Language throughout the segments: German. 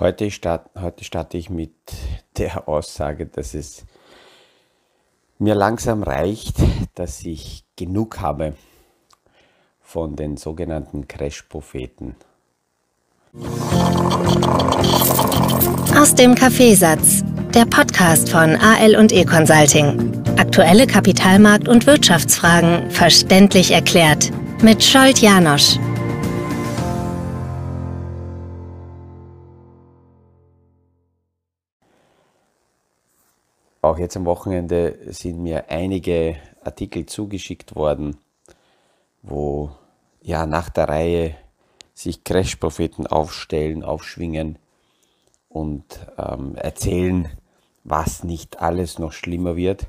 Heute, start, heute starte ich mit der Aussage, dass es mir langsam reicht, dass ich genug habe von den sogenannten Crash-Propheten. Aus dem Kaffeesatz, der Podcast von AL und E Consulting. Aktuelle Kapitalmarkt- und Wirtschaftsfragen verständlich erklärt mit Scholt Janosch. Auch jetzt am Wochenende sind mir einige Artikel zugeschickt worden, wo ja nach der Reihe sich Crash-Propheten aufstellen, aufschwingen und ähm, erzählen, was nicht alles noch schlimmer wird.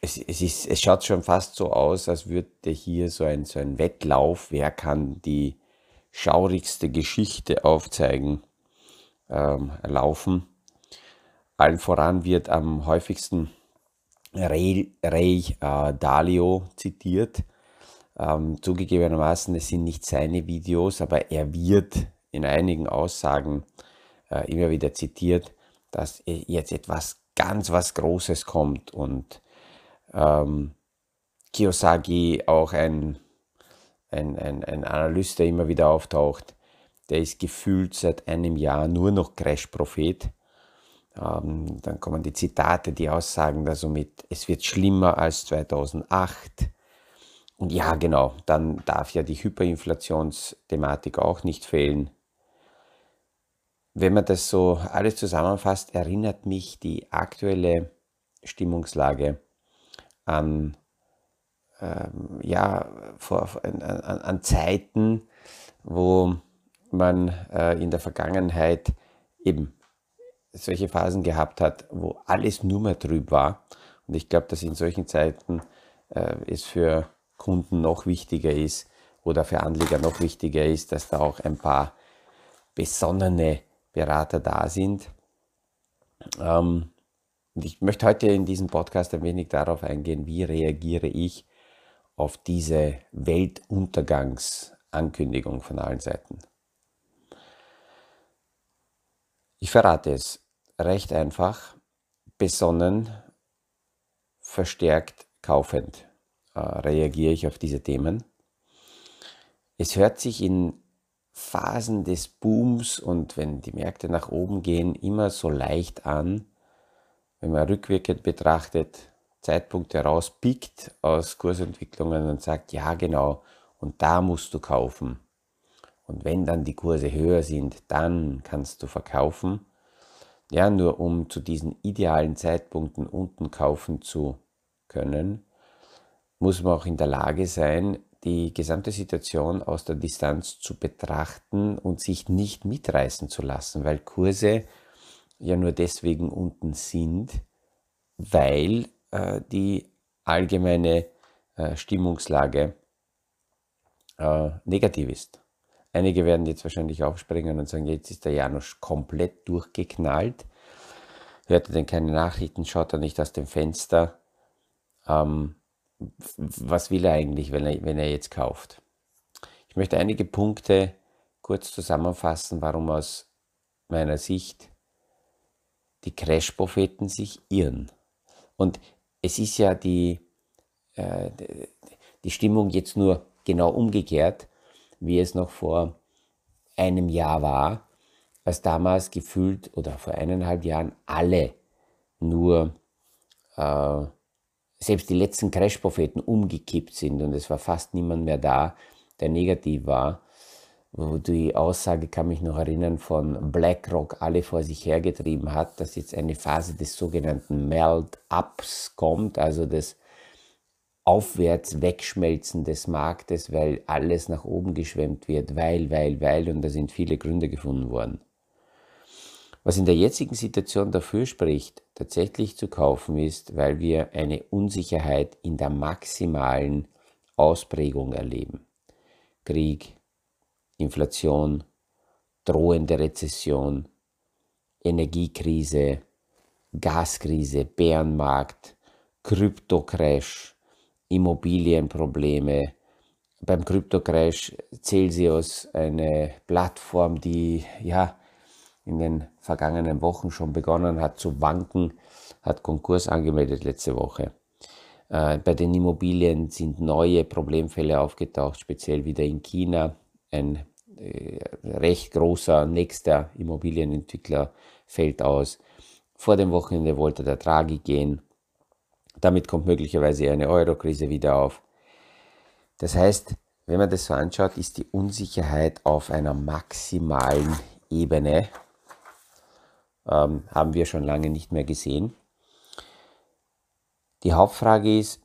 Es, es, ist, es schaut schon fast so aus, als würde hier so ein, so ein Wettlauf, wer kann die schaurigste Geschichte aufzeigen, ähm, laufen. Allen voran wird am häufigsten Ray, Ray äh, Dalio zitiert. Ähm, zugegebenermaßen, es sind nicht seine Videos, aber er wird in einigen Aussagen äh, immer wieder zitiert, dass jetzt etwas ganz was Großes kommt und ähm, Kiyosaki auch ein, ein, ein, ein Analyst, der immer wieder auftaucht, der ist gefühlt seit einem Jahr nur noch Crash-Prophet ähm, dann kommen die Zitate, die aussagen da somit, es wird schlimmer als 2008. Und ja, genau, dann darf ja die Hyperinflationsthematik auch nicht fehlen. Wenn man das so alles zusammenfasst, erinnert mich die aktuelle Stimmungslage an, ähm, ja, vor, an, an, Zeiten, wo man äh, in der Vergangenheit eben solche Phasen gehabt hat, wo alles nur mehr trüb war. Und ich glaube, dass in solchen Zeiten äh, es für Kunden noch wichtiger ist oder für Anleger noch wichtiger ist, dass da auch ein paar besonnene Berater da sind. Ähm, und ich möchte heute in diesem Podcast ein wenig darauf eingehen, wie reagiere ich auf diese Weltuntergangsankündigung von allen Seiten. Ich verrate es recht einfach, besonnen, verstärkt, kaufend äh, reagiere ich auf diese Themen. Es hört sich in Phasen des Booms und wenn die Märkte nach oben gehen, immer so leicht an, wenn man rückwirkend betrachtet, Zeitpunkte herauspickt aus Kursentwicklungen und sagt, ja genau, und da musst du kaufen. Und wenn dann die Kurse höher sind, dann kannst du verkaufen. Ja, nur um zu diesen idealen Zeitpunkten unten kaufen zu können, muss man auch in der Lage sein, die gesamte Situation aus der Distanz zu betrachten und sich nicht mitreißen zu lassen, weil Kurse ja nur deswegen unten sind, weil äh, die allgemeine äh, Stimmungslage äh, negativ ist. Einige werden jetzt wahrscheinlich aufspringen und sagen, jetzt ist der Janusz komplett durchgeknallt. Hört er denn keine Nachrichten, schaut er nicht aus dem Fenster. Ähm, was will er eigentlich, wenn er, wenn er jetzt kauft? Ich möchte einige Punkte kurz zusammenfassen, warum aus meiner Sicht die Crash-Propheten sich irren. Und es ist ja die, äh, die Stimmung jetzt nur genau umgekehrt wie es noch vor einem Jahr war, als damals gefühlt oder vor eineinhalb Jahren alle nur, äh, selbst die letzten Crash-Propheten umgekippt sind und es war fast niemand mehr da, der negativ war. Wo die Aussage, kann mich noch erinnern, von BlackRock alle vor sich hergetrieben hat, dass jetzt eine Phase des sogenannten Melt-Ups kommt, also des aufwärts wegschmelzen des Marktes, weil alles nach oben geschwemmt wird, weil, weil, weil, und da sind viele Gründe gefunden worden. Was in der jetzigen Situation dafür spricht, tatsächlich zu kaufen ist, weil wir eine Unsicherheit in der maximalen Ausprägung erleben. Krieg, Inflation, drohende Rezession, Energiekrise, Gaskrise, Bärenmarkt, Kryptocrash, Immobilienprobleme. Beim Kryptocrash Celsius, eine Plattform, die ja in den vergangenen Wochen schon begonnen hat zu wanken, hat Konkurs angemeldet letzte Woche. Äh, bei den Immobilien sind neue Problemfälle aufgetaucht, speziell wieder in China. Ein äh, recht großer nächster Immobilienentwickler fällt aus. Vor dem Wochenende wollte der Draghi gehen. Damit kommt möglicherweise eine Euro-Krise wieder auf. Das heißt, wenn man das so anschaut, ist die Unsicherheit auf einer maximalen Ebene. Ähm, haben wir schon lange nicht mehr gesehen. Die Hauptfrage ist,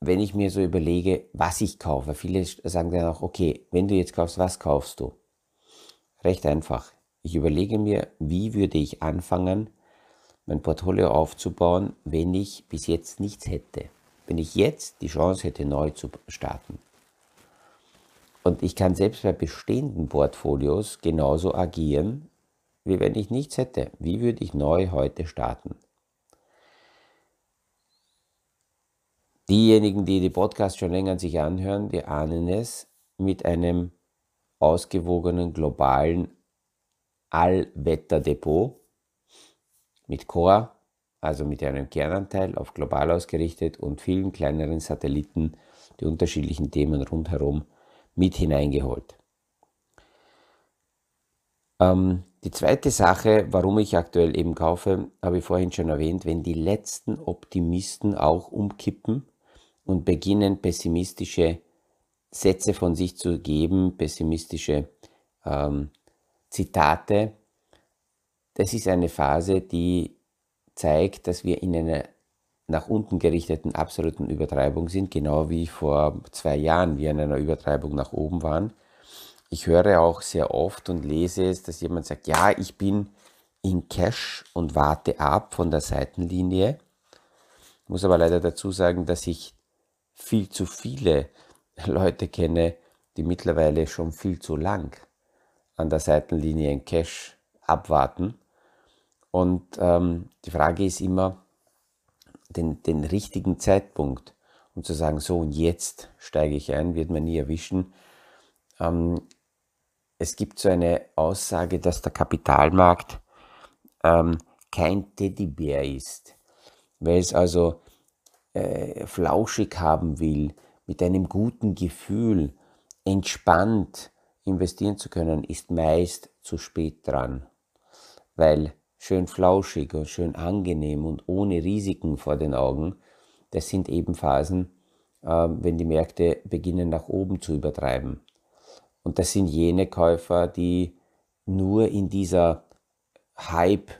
wenn ich mir so überlege, was ich kaufe, viele sagen dann auch, okay, wenn du jetzt kaufst, was kaufst du? Recht einfach. Ich überlege mir, wie würde ich anfangen, mein Portfolio aufzubauen, wenn ich bis jetzt nichts hätte. Wenn ich jetzt die Chance hätte, neu zu starten. Und ich kann selbst bei bestehenden Portfolios genauso agieren, wie wenn ich nichts hätte. Wie würde ich neu heute starten? Diejenigen, die die Podcasts schon länger sich anhören, die ahnen es mit einem ausgewogenen globalen Allwetterdepot mit Core, also mit einem Kernanteil auf global ausgerichtet und vielen kleineren Satelliten, die unterschiedlichen Themen rundherum mit hineingeholt. Ähm, die zweite Sache, warum ich aktuell eben kaufe, habe ich vorhin schon erwähnt, wenn die letzten Optimisten auch umkippen und beginnen pessimistische Sätze von sich zu geben, pessimistische ähm, Zitate. Das ist eine Phase, die zeigt, dass wir in einer nach unten gerichteten absoluten Übertreibung sind, genau wie vor zwei Jahren wir in einer Übertreibung nach oben waren. Ich höre auch sehr oft und lese es, dass jemand sagt, ja, ich bin in Cash und warte ab von der Seitenlinie. Ich muss aber leider dazu sagen, dass ich viel zu viele Leute kenne, die mittlerweile schon viel zu lang an der Seitenlinie in Cash abwarten. Und ähm, die Frage ist immer, den, den richtigen Zeitpunkt und zu sagen, so und jetzt steige ich ein, wird man nie erwischen. Ähm, es gibt so eine Aussage, dass der Kapitalmarkt ähm, kein Teddybär ist, weil es also äh, flauschig haben will, mit einem guten Gefühl, entspannt investieren zu können, ist meist zu spät dran. Weil schön flauschig und schön angenehm und ohne Risiken vor den Augen, das sind eben Phasen, äh, wenn die Märkte beginnen nach oben zu übertreiben. Und das sind jene Käufer, die nur in dieser Hype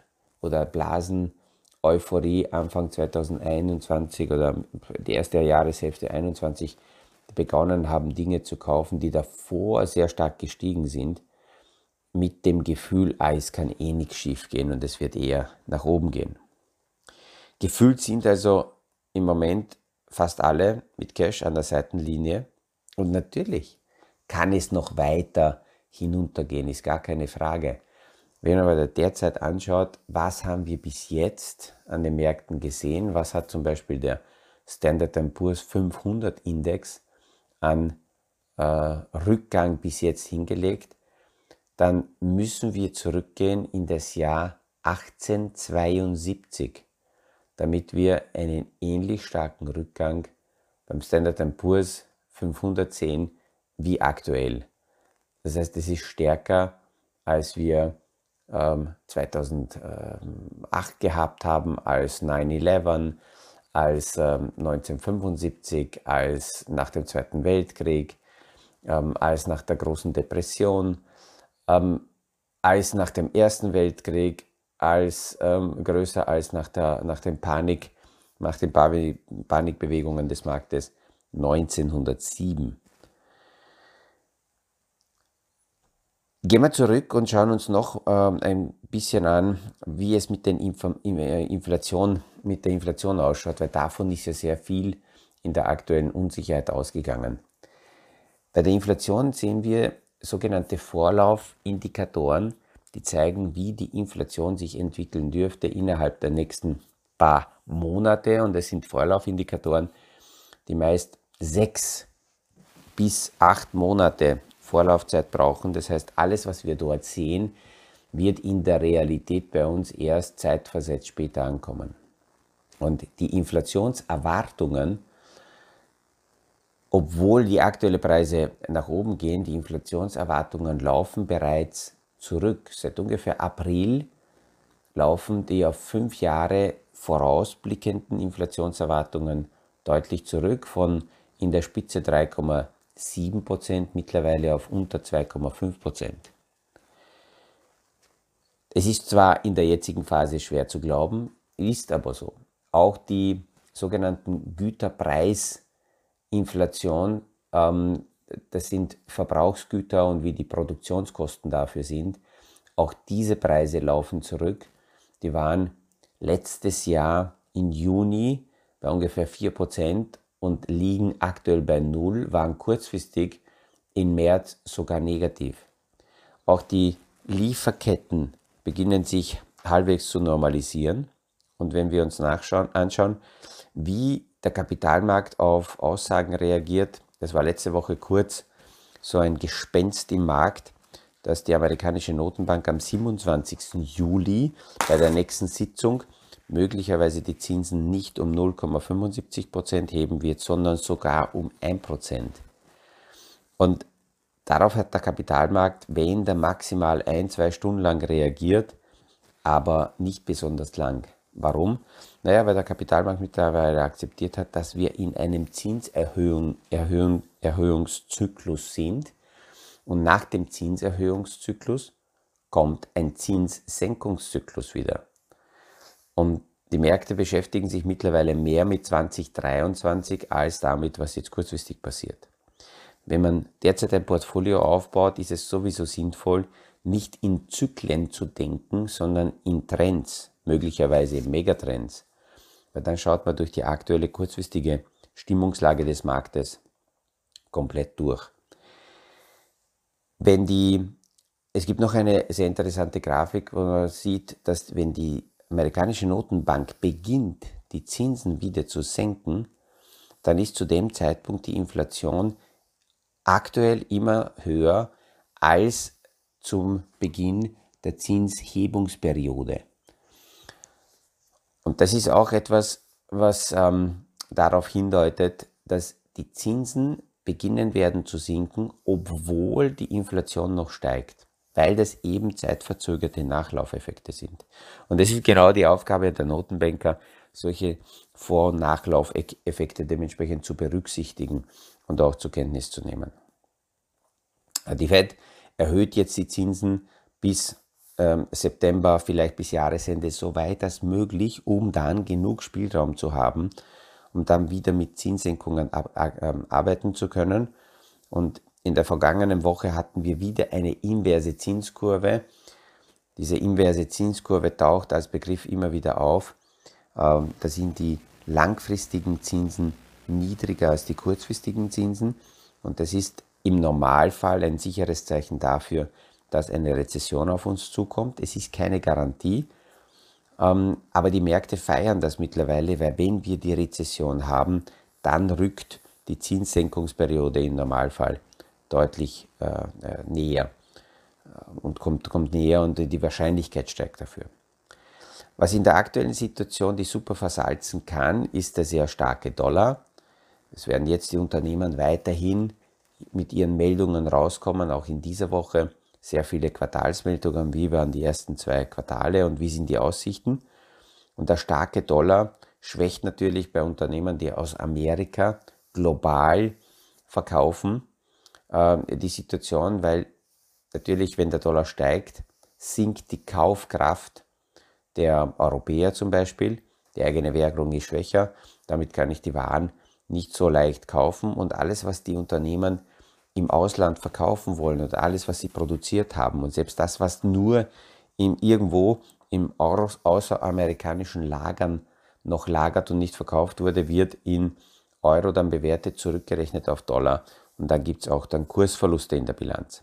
oder Blasen Euphorie Anfang 2021 oder die erste Jahreshälfte 2021 begonnen haben, Dinge zu kaufen, die davor sehr stark gestiegen sind, mit dem Gefühl, ah, es kann eh nichts schief gehen und es wird eher nach oben gehen. Gefühlt sind also im Moment fast alle mit Cash an der Seitenlinie und natürlich kann es noch weiter hinuntergehen, ist gar keine Frage. Wenn man aber derzeit anschaut, was haben wir bis jetzt an den Märkten gesehen, was hat zum Beispiel der Standard Poor's 500 Index an äh, Rückgang bis jetzt hingelegt, dann müssen wir zurückgehen in das Jahr 1872, damit wir einen ähnlich starken Rückgang beim Standard Poor's 500 sehen wie aktuell. Das heißt, es ist stärker, als wir 2008 ähm, gehabt haben, als 9-11, als 1975, ähm, als nach dem Zweiten Weltkrieg, ähm, als nach der großen Depression, als nach dem Ersten Weltkrieg, als größer als nach, der, nach dem Panik, nach den Panikbewegungen des Marktes 1907. Gehen wir zurück und schauen uns noch ähm, ein bisschen an, wie es mit, den Inf äh, Inflation, mit der Inflation ausschaut, weil davon ist ja sehr viel in der aktuellen Unsicherheit ausgegangen. Bei der Inflation sehen wir sogenannte Vorlaufindikatoren, die zeigen, wie die Inflation sich entwickeln dürfte innerhalb der nächsten paar Monate. Und es sind Vorlaufindikatoren, die meist sechs bis acht Monate Vorlaufzeit brauchen. Das heißt, alles, was wir dort sehen, wird in der Realität bei uns erst zeitversetzt später ankommen. Und die Inflationserwartungen, obwohl die aktuellen Preise nach oben gehen, die Inflationserwartungen laufen bereits zurück. Seit ungefähr April laufen die auf fünf Jahre vorausblickenden Inflationserwartungen deutlich zurück, von in der Spitze 3,7 Prozent mittlerweile auf unter 2,5 Prozent. Es ist zwar in der jetzigen Phase schwer zu glauben, ist aber so. Auch die sogenannten Güterpreisinflation, ähm, das sind Verbrauchsgüter und wie die Produktionskosten dafür sind, auch diese Preise laufen zurück. Die waren letztes Jahr im Juni bei ungefähr 4% und liegen aktuell bei Null, waren kurzfristig im März sogar negativ. Auch die Lieferketten beginnen sich halbwegs zu normalisieren. Und wenn wir uns nachschauen, anschauen, wie der Kapitalmarkt auf Aussagen reagiert, das war letzte Woche kurz so ein Gespenst im Markt, dass die amerikanische Notenbank am 27. Juli bei der nächsten Sitzung möglicherweise die Zinsen nicht um 0,75% heben wird, sondern sogar um 1% Und Darauf hat der Kapitalmarkt, wenn der maximal ein, zwei Stunden lang reagiert, aber nicht besonders lang. Warum? Naja, weil der Kapitalmarkt mittlerweile akzeptiert hat, dass wir in einem Zinserhöhung, Erhöhung, Erhöhungszyklus sind. Und nach dem Zinserhöhungszyklus kommt ein Zinssenkungszyklus wieder. Und die Märkte beschäftigen sich mittlerweile mehr mit 2023 als damit, was jetzt kurzfristig passiert. Wenn man derzeit ein Portfolio aufbaut, ist es sowieso sinnvoll, nicht in Zyklen zu denken, sondern in Trends, möglicherweise Megatrends. Weil dann schaut man durch die aktuelle kurzfristige Stimmungslage des Marktes komplett durch. Wenn die, es gibt noch eine sehr interessante Grafik, wo man sieht, dass wenn die amerikanische Notenbank beginnt, die Zinsen wieder zu senken, dann ist zu dem Zeitpunkt die Inflation aktuell immer höher als zum Beginn der Zinshebungsperiode. Und das ist auch etwas, was ähm, darauf hindeutet, dass die Zinsen beginnen werden zu sinken, obwohl die Inflation noch steigt, weil das eben zeitverzögerte Nachlaufeffekte sind. Und das ist genau die Aufgabe der Notenbanker, solche Vor- und Nachlaufeffekte dementsprechend zu berücksichtigen und auch zur Kenntnis zu nehmen. Die Fed erhöht jetzt die Zinsen bis September, vielleicht bis Jahresende, so weit als möglich, um dann genug Spielraum zu haben, um dann wieder mit Zinssenkungen ähm, arbeiten zu können. Und in der vergangenen Woche hatten wir wieder eine inverse Zinskurve. Diese inverse Zinskurve taucht als Begriff immer wieder auf. Ähm, da sind die langfristigen Zinsen niedriger als die kurzfristigen Zinsen. Und das ist im Normalfall ein sicheres Zeichen dafür, dass eine Rezession auf uns zukommt. Es ist keine Garantie, ähm, aber die Märkte feiern das mittlerweile, weil wenn wir die Rezession haben, dann rückt die Zinssenkungsperiode im Normalfall deutlich äh, äh näher äh, und kommt, kommt näher und die Wahrscheinlichkeit steigt dafür. Was in der aktuellen Situation die super versalzen kann, ist der sehr starke Dollar. Es werden jetzt die Unternehmen weiterhin mit ihren Meldungen rauskommen, auch in dieser Woche. Sehr viele Quartalsmeldungen, wie waren die ersten zwei Quartale und wie sind die Aussichten. Und der starke Dollar schwächt natürlich bei Unternehmen, die aus Amerika global verkaufen, äh, die Situation, weil natürlich, wenn der Dollar steigt, sinkt die Kaufkraft der Europäer zum Beispiel. Die eigene Währung ist schwächer, damit kann ich die Waren nicht so leicht kaufen und alles, was die Unternehmen im Ausland verkaufen wollen oder alles, was sie produziert haben und selbst das, was nur im, irgendwo im außeramerikanischen Lagern noch lagert und nicht verkauft wurde, wird in Euro dann bewertet, zurückgerechnet auf Dollar und dann gibt es auch dann Kursverluste in der Bilanz.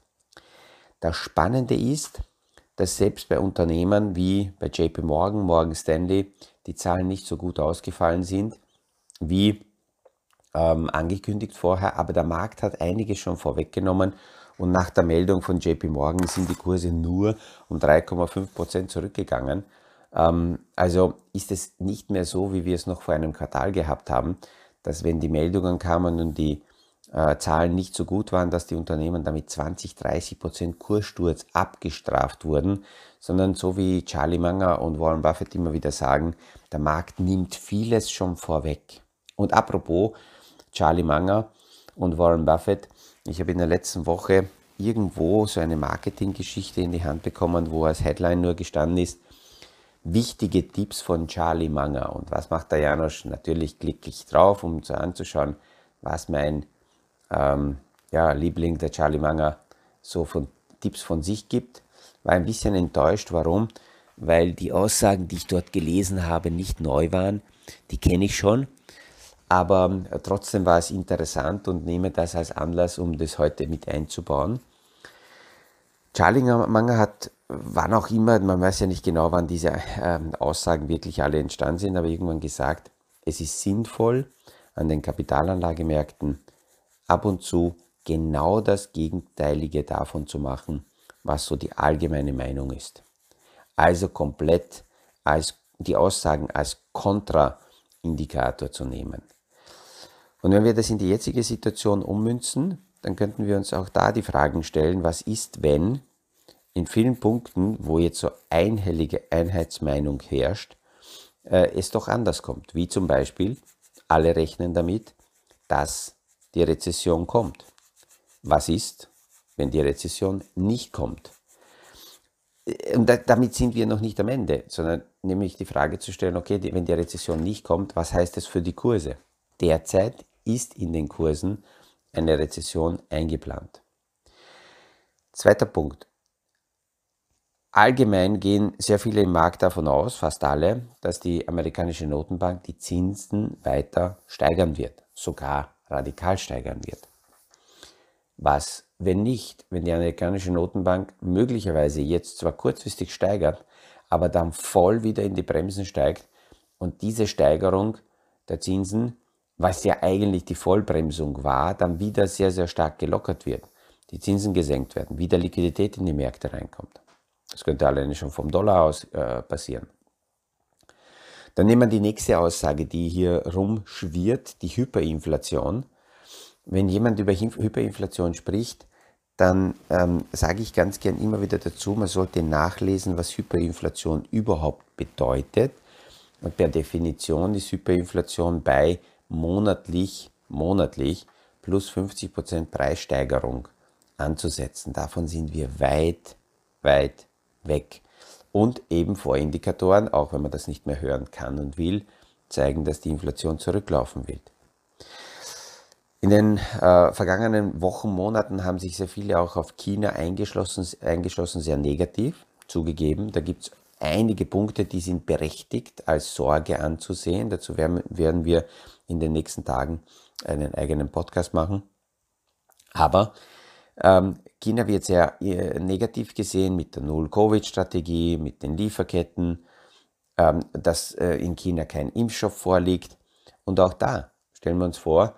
Das Spannende ist, dass selbst bei Unternehmen wie bei JP Morgan, Morgan Stanley die Zahlen nicht so gut ausgefallen sind wie ähm, angekündigt vorher, aber der Markt hat einiges schon vorweggenommen Und nach der Meldung von JP Morgan sind die Kurse nur um 3,5 Prozent zurückgegangen. Ähm, also ist es nicht mehr so, wie wir es noch vor einem Quartal gehabt haben, dass wenn die Meldungen kamen und die äh, Zahlen nicht so gut waren, dass die Unternehmen damit 20, 30 Prozent Kurssturz abgestraft wurden, sondern so wie Charlie Munger und Warren Buffett immer wieder sagen, der Markt nimmt vieles schon vorweg. Und apropos Charlie Munger und Warren Buffett, ich habe in der letzten Woche irgendwo so eine Marketinggeschichte in die Hand bekommen, wo als Headline nur gestanden ist, wichtige Tipps von Charlie Munger. Und was macht der Janosch? Natürlich klicke ich drauf, um so anzuschauen, was mein ähm, ja, Liebling, der Charlie Munger, so von Tipps von sich gibt. War ein bisschen enttäuscht. Warum? Weil die Aussagen, die ich dort gelesen habe, nicht neu waren. Die kenne ich schon. Aber äh, trotzdem war es interessant und nehme das als Anlass, um das heute mit einzubauen. Charlie Munger hat, wann auch immer, man weiß ja nicht genau, wann diese äh, Aussagen wirklich alle entstanden sind, aber irgendwann gesagt, es ist sinnvoll, an den Kapitalanlagemärkten ab und zu genau das Gegenteilige davon zu machen, was so die allgemeine Meinung ist. Also komplett als die Aussagen als Kontraindikator zu nehmen. Und wenn wir das in die jetzige Situation ummünzen, dann könnten wir uns auch da die Fragen stellen, was ist, wenn in vielen Punkten, wo jetzt so einhellige Einheitsmeinung herrscht, äh, es doch anders kommt. Wie zum Beispiel, alle rechnen damit, dass die Rezession kommt. Was ist, wenn die Rezession nicht kommt? Und damit sind wir noch nicht am Ende, sondern nämlich die Frage zu stellen, okay, wenn die Rezession nicht kommt, was heißt das für die Kurse? Derzeit ist in den Kursen eine Rezession eingeplant. Zweiter Punkt. Allgemein gehen sehr viele im Markt davon aus, fast alle, dass die amerikanische Notenbank die Zinsen weiter steigern wird, sogar radikal steigern wird. Was, wenn nicht, wenn die amerikanische Notenbank möglicherweise jetzt zwar kurzfristig steigert, aber dann voll wieder in die Bremsen steigt und diese Steigerung der Zinsen was ja eigentlich die Vollbremsung war, dann wieder sehr, sehr stark gelockert wird, die Zinsen gesenkt werden, wieder Liquidität in die Märkte reinkommt. Das könnte alleine schon vom Dollar aus äh, passieren. Dann nehmen wir die nächste Aussage, die hier rumschwirrt, die Hyperinflation. Wenn jemand über Hyperinflation spricht, dann ähm, sage ich ganz gern immer wieder dazu, man sollte nachlesen, was Hyperinflation überhaupt bedeutet. Und per Definition ist Hyperinflation bei monatlich, monatlich plus 50% Preissteigerung anzusetzen. Davon sind wir weit, weit weg. Und eben Vorindikatoren, auch wenn man das nicht mehr hören kann und will, zeigen, dass die Inflation zurücklaufen wird. In den äh, vergangenen Wochen, Monaten haben sich sehr viele auch auf China eingeschlossen, eingeschlossen sehr negativ zugegeben. Da gibt es einige Punkte, die sind berechtigt als Sorge anzusehen. Dazu werden, wir in den nächsten Tagen einen eigenen Podcast machen. Aber ähm, China wird sehr äh, negativ gesehen mit der Null-Covid-Strategie, mit den Lieferketten, ähm, dass äh, in China kein Impfstoff vorliegt. Und auch da stellen wir uns vor,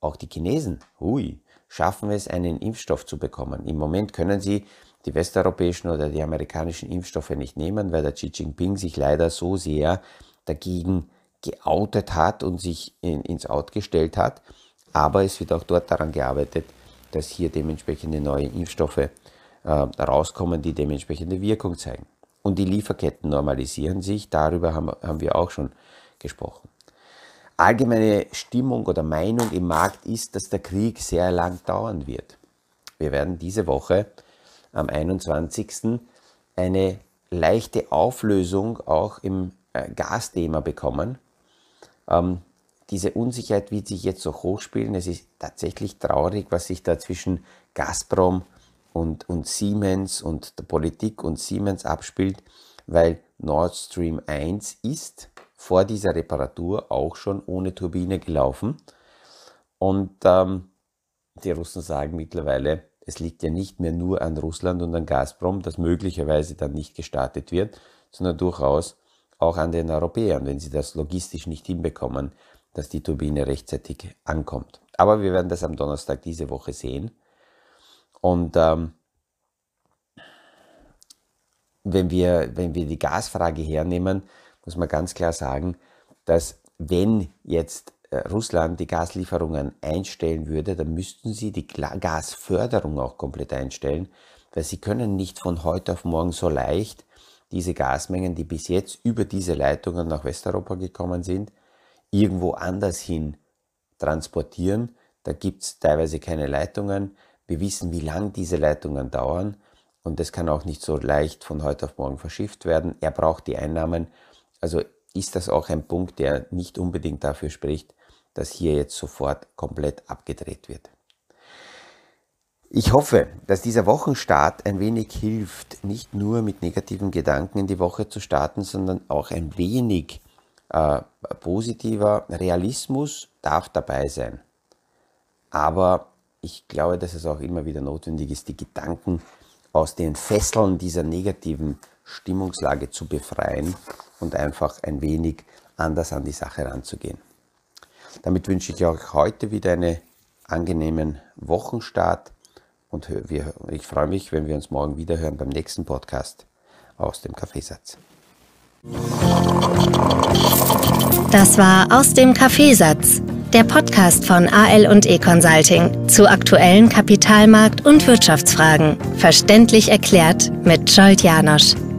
auch die Chinesen, hui, schaffen es, einen Impfstoff zu bekommen. Im Moment können sie die westeuropäischen oder die amerikanischen Impfstoffe nicht nehmen, weil der Xi Jinping sich leider so sehr dagegen geoutet hat und sich in, ins Out gestellt hat. Aber es wird auch dort daran gearbeitet, dass hier dementsprechende neue Impfstoffe äh, rauskommen, die dementsprechende Wirkung zeigen. Und die Lieferketten normalisieren sich, darüber haben, haben wir auch schon gesprochen. Allgemeine Stimmung oder Meinung im Markt ist, dass der Krieg sehr lang dauern wird. Wir werden diese Woche am 21. eine leichte Auflösung auch im äh, Gasthema bekommen. Ähm, diese Unsicherheit wird sich jetzt so hochspielen. Es ist tatsächlich traurig, was sich da zwischen Gazprom und, und Siemens und der Politik und Siemens abspielt, weil Nord Stream 1 ist vor dieser Reparatur auch schon ohne Turbine gelaufen. Und ähm, die Russen sagen mittlerweile, es liegt ja nicht mehr nur an Russland und an Gazprom, dass möglicherweise dann nicht gestartet wird, sondern durchaus auch an den Europäern, wenn sie das logistisch nicht hinbekommen, dass die Turbine rechtzeitig ankommt. Aber wir werden das am Donnerstag diese Woche sehen. Und ähm, wenn, wir, wenn wir die Gasfrage hernehmen, muss man ganz klar sagen, dass wenn jetzt Russland die Gaslieferungen einstellen würde, dann müssten sie die Gasförderung auch komplett einstellen, weil sie können nicht von heute auf morgen so leicht diese Gasmengen, die bis jetzt über diese Leitungen nach Westeuropa gekommen sind, irgendwo anders hin transportieren. Da gibt es teilweise keine Leitungen. Wir wissen, wie lang diese Leitungen dauern und das kann auch nicht so leicht von heute auf morgen verschifft werden. Er braucht die Einnahmen. Also ist das auch ein Punkt, der nicht unbedingt dafür spricht, dass hier jetzt sofort komplett abgedreht wird. Ich hoffe, dass dieser Wochenstart ein wenig hilft, nicht nur mit negativen Gedanken in die Woche zu starten, sondern auch ein wenig äh, positiver Realismus darf dabei sein. Aber ich glaube, dass es auch immer wieder notwendig ist, die Gedanken aus den Fesseln dieser negativen Stimmungslage zu befreien und einfach ein wenig anders an die Sache ranzugehen. Damit wünsche ich euch heute wieder einen angenehmen Wochenstart und wir, ich freue mich, wenn wir uns morgen wieder hören beim nächsten Podcast aus dem Kaffeesatz. Das war aus dem Kaffeesatz, der Podcast von AL und E Consulting zu aktuellen Kapitalmarkt- und Wirtschaftsfragen, verständlich erklärt mit Scholt Janosch.